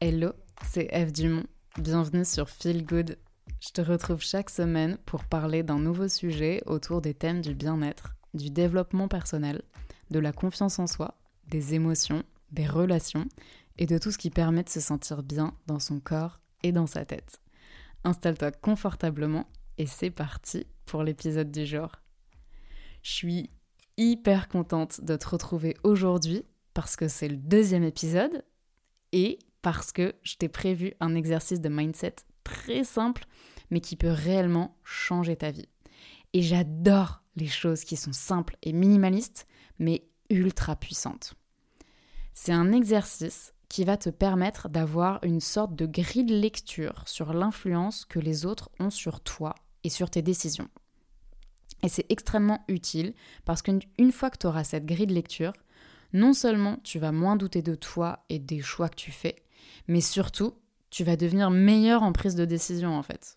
Hello, c'est Eve Dumont. Bienvenue sur Feel Good. Je te retrouve chaque semaine pour parler d'un nouveau sujet autour des thèmes du bien-être, du développement personnel, de la confiance en soi, des émotions, des relations et de tout ce qui permet de se sentir bien dans son corps et dans sa tête. Installe-toi confortablement et c'est parti pour l'épisode du jour. Je suis hyper contente de te retrouver aujourd'hui parce que c'est le deuxième épisode et parce que je t'ai prévu un exercice de mindset très simple mais qui peut réellement changer ta vie. Et j'adore les choses qui sont simples et minimalistes mais ultra puissantes. C'est un exercice qui va te permettre d'avoir une sorte de grille de lecture sur l'influence que les autres ont sur toi et sur tes décisions. Et c'est extrêmement utile parce qu'une fois que tu auras cette grille de lecture, non seulement tu vas moins douter de toi et des choix que tu fais, mais surtout tu vas devenir meilleur en prise de décision en fait.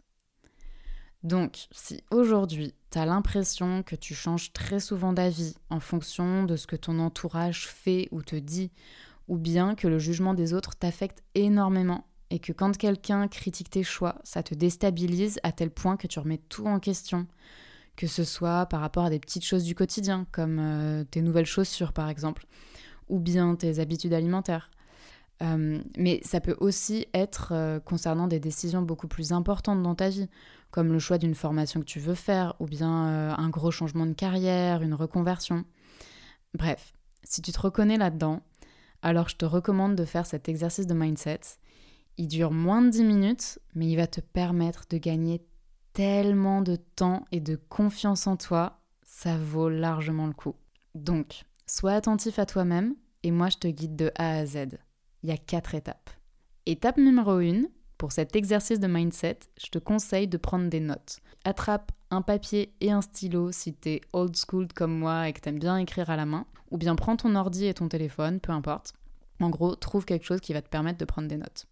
Donc, si aujourd'hui tu as l'impression que tu changes très souvent d'avis en fonction de ce que ton entourage fait ou te dit, ou bien que le jugement des autres t'affecte énormément et que quand quelqu'un critique tes choix, ça te déstabilise à tel point que tu remets tout en question, que ce soit par rapport à des petites choses du quotidien, comme euh, tes nouvelles chaussures par exemple, ou bien tes habitudes alimentaires. Euh, mais ça peut aussi être euh, concernant des décisions beaucoup plus importantes dans ta vie, comme le choix d'une formation que tu veux faire, ou bien un gros changement de carrière, une reconversion. Bref, si tu te reconnais là-dedans, alors je te recommande de faire cet exercice de mindset. Il dure moins de 10 minutes, mais il va te permettre de gagner tellement de temps et de confiance en toi, ça vaut largement le coup. Donc, sois attentif à toi-même et moi je te guide de A à Z. Il y a quatre étapes. Étape numéro 1, pour cet exercice de mindset, je te conseille de prendre des notes. Attrape un papier et un stylo si t'es old school comme moi et que t'aimes bien écrire à la main, ou bien prends ton ordi et ton téléphone, peu importe. En gros, trouve quelque chose qui va te permettre de prendre des notes.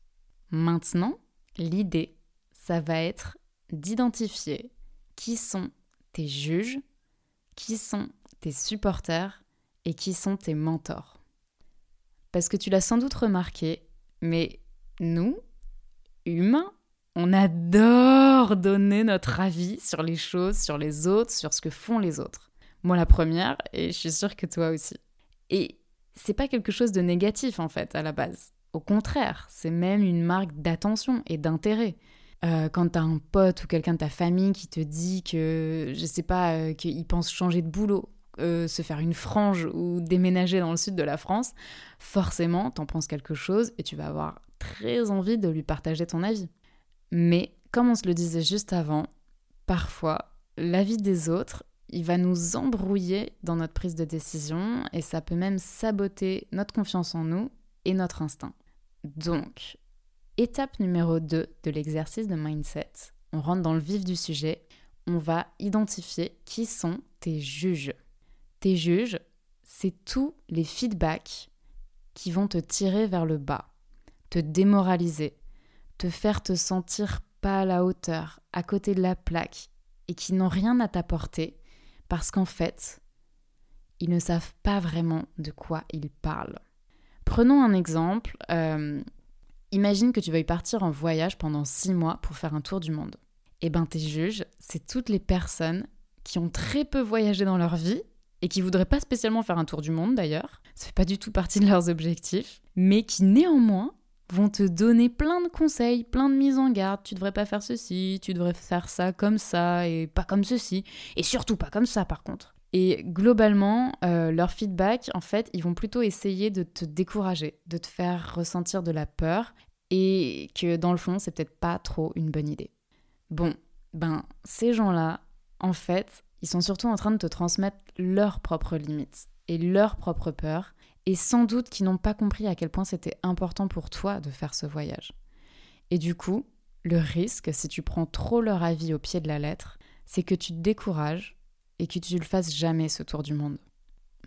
Maintenant, l'idée, ça va être d'identifier qui sont tes juges, qui sont tes supporters et qui sont tes mentors. Parce que tu l'as sans doute remarqué, mais nous, humains, on adore donner notre avis sur les choses, sur les autres, sur ce que font les autres. Moi la première, et je suis sûre que toi aussi. Et c'est pas quelque chose de négatif en fait à la base. Au contraire, c'est même une marque d'attention et d'intérêt. Euh, quand t'as un pote ou quelqu'un de ta famille qui te dit que, je sais pas, euh, qu'il pense changer de boulot, euh, se faire une frange ou déménager dans le sud de la France, forcément, t'en penses quelque chose et tu vas avoir très envie de lui partager ton avis. Mais, comme on se le disait juste avant, parfois, l'avis des autres, il va nous embrouiller dans notre prise de décision et ça peut même saboter notre confiance en nous et notre instinct. Donc, étape numéro 2 de l'exercice de mindset, on rentre dans le vif du sujet, on va identifier qui sont tes juges. Tes juges, c'est tous les feedbacks qui vont te tirer vers le bas, te démoraliser, te faire te sentir pas à la hauteur, à côté de la plaque, et qui n'ont rien à t'apporter, parce qu'en fait, ils ne savent pas vraiment de quoi ils parlent. Prenons un exemple. Euh, imagine que tu veuilles partir en voyage pendant six mois pour faire un tour du monde. Eh ben, tes juges, c'est toutes les personnes qui ont très peu voyagé dans leur vie et qui voudraient pas spécialement faire un tour du monde d'ailleurs. Ça fait pas du tout partie de leurs objectifs, mais qui néanmoins vont te donner plein de conseils, plein de mises en garde. Tu devrais pas faire ceci, tu devrais faire ça comme ça et pas comme ceci. Et surtout pas comme ça par contre. Et globalement, euh, leur feedback, en fait, ils vont plutôt essayer de te décourager, de te faire ressentir de la peur et que dans le fond, c'est peut-être pas trop une bonne idée. Bon, ben, ces gens-là, en fait, ils sont surtout en train de te transmettre leurs propres limites et leurs propres peurs et sans doute qu'ils n'ont pas compris à quel point c'était important pour toi de faire ce voyage. Et du coup, le risque, si tu prends trop leur avis au pied de la lettre, c'est que tu te décourages et que tu ne le fasses jamais ce tour du monde.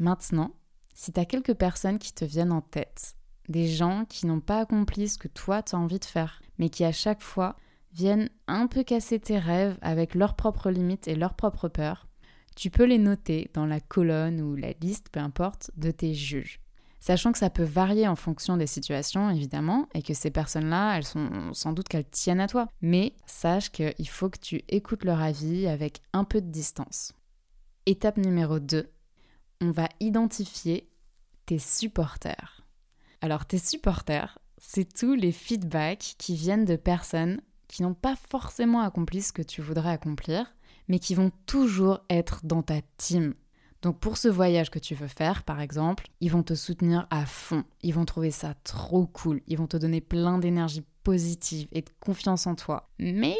Maintenant, si tu as quelques personnes qui te viennent en tête, des gens qui n'ont pas accompli ce que toi tu as envie de faire, mais qui à chaque fois viennent un peu casser tes rêves avec leurs propres limites et leurs propres peurs, tu peux les noter dans la colonne ou la liste, peu importe, de tes juges. Sachant que ça peut varier en fonction des situations, évidemment, et que ces personnes-là, elles sont sans doute qu'elles tiennent à toi. Mais sache qu'il faut que tu écoutes leur avis avec un peu de distance. Étape numéro 2, on va identifier tes supporters. Alors tes supporters, c'est tous les feedbacks qui viennent de personnes qui n'ont pas forcément accompli ce que tu voudrais accomplir, mais qui vont toujours être dans ta team. Donc pour ce voyage que tu veux faire, par exemple, ils vont te soutenir à fond, ils vont trouver ça trop cool, ils vont te donner plein d'énergie positive et de confiance en toi. Mais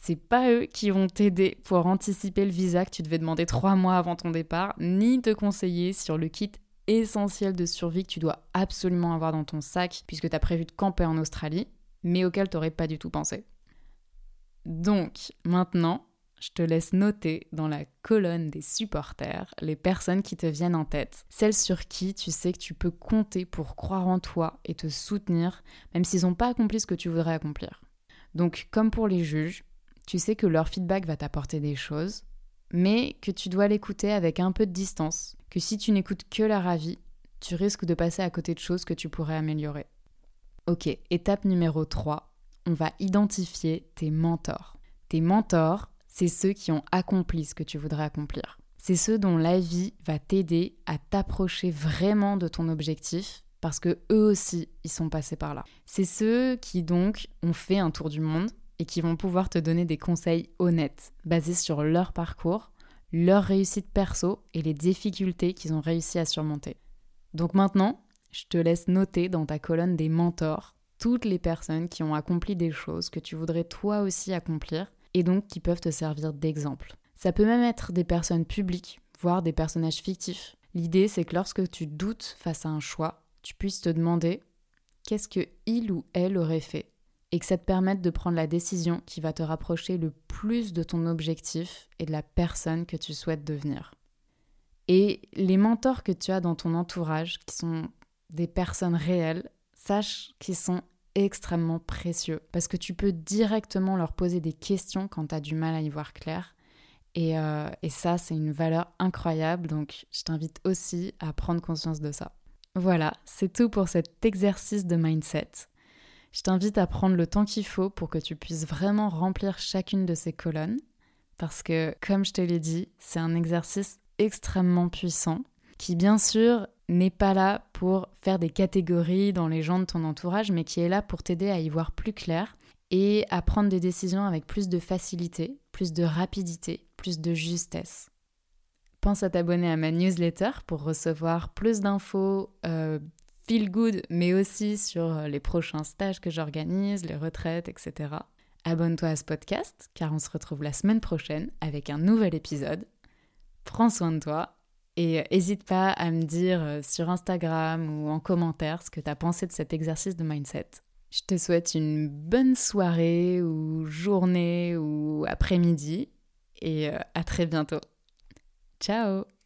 c'est pas eux qui vont t'aider pour anticiper le visa que tu devais demander trois mois avant ton départ, ni te conseiller sur le kit essentiel de survie que tu dois absolument avoir dans ton sac puisque tu as prévu de camper en Australie, mais auquel tu n'aurais pas du tout pensé. Donc, maintenant, je te laisse noter dans la colonne des supporters les personnes qui te viennent en tête, celles sur qui tu sais que tu peux compter pour croire en toi et te soutenir, même s'ils n'ont pas accompli ce que tu voudrais accomplir. Donc, comme pour les juges, tu sais que leur feedback va t'apporter des choses, mais que tu dois l'écouter avec un peu de distance, que si tu n'écoutes que leur avis, tu risques de passer à côté de choses que tu pourrais améliorer. Ok, étape numéro 3, on va identifier tes mentors. Tes mentors, c'est ceux qui ont accompli ce que tu voudrais accomplir. C'est ceux dont la vie va t'aider à t'approcher vraiment de ton objectif parce que eux aussi, ils sont passés par là. C'est ceux qui donc ont fait un tour du monde et qui vont pouvoir te donner des conseils honnêtes, basés sur leur parcours, leur réussite perso et les difficultés qu'ils ont réussi à surmonter. Donc maintenant, je te laisse noter dans ta colonne des mentors toutes les personnes qui ont accompli des choses que tu voudrais toi aussi accomplir et donc qui peuvent te servir d'exemple. Ça peut même être des personnes publiques, voire des personnages fictifs. L'idée, c'est que lorsque tu doutes face à un choix, tu puisses te demander qu'est-ce que il ou elle aurait fait et que ça te permette de prendre la décision qui va te rapprocher le plus de ton objectif et de la personne que tu souhaites devenir. Et les mentors que tu as dans ton entourage, qui sont des personnes réelles, sache qu'ils sont extrêmement précieux parce que tu peux directement leur poser des questions quand tu as du mal à y voir clair. Et, euh, et ça, c'est une valeur incroyable, donc je t'invite aussi à prendre conscience de ça. Voilà, c'est tout pour cet exercice de mindset. Je t'invite à prendre le temps qu'il faut pour que tu puisses vraiment remplir chacune de ces colonnes, parce que, comme je te l'ai dit, c'est un exercice extrêmement puissant qui, bien sûr, n'est pas là pour faire des catégories dans les gens de ton entourage, mais qui est là pour t'aider à y voir plus clair et à prendre des décisions avec plus de facilité, plus de rapidité, plus de justesse. Pense à t'abonner à ma newsletter pour recevoir plus d'infos euh, feel good, mais aussi sur les prochains stages que j'organise, les retraites, etc. Abonne-toi à ce podcast, car on se retrouve la semaine prochaine avec un nouvel épisode. Prends soin de toi et n'hésite pas à me dire euh, sur Instagram ou en commentaire ce que tu as pensé de cet exercice de mindset. Je te souhaite une bonne soirée ou journée ou après-midi et euh, à très bientôt. Ciao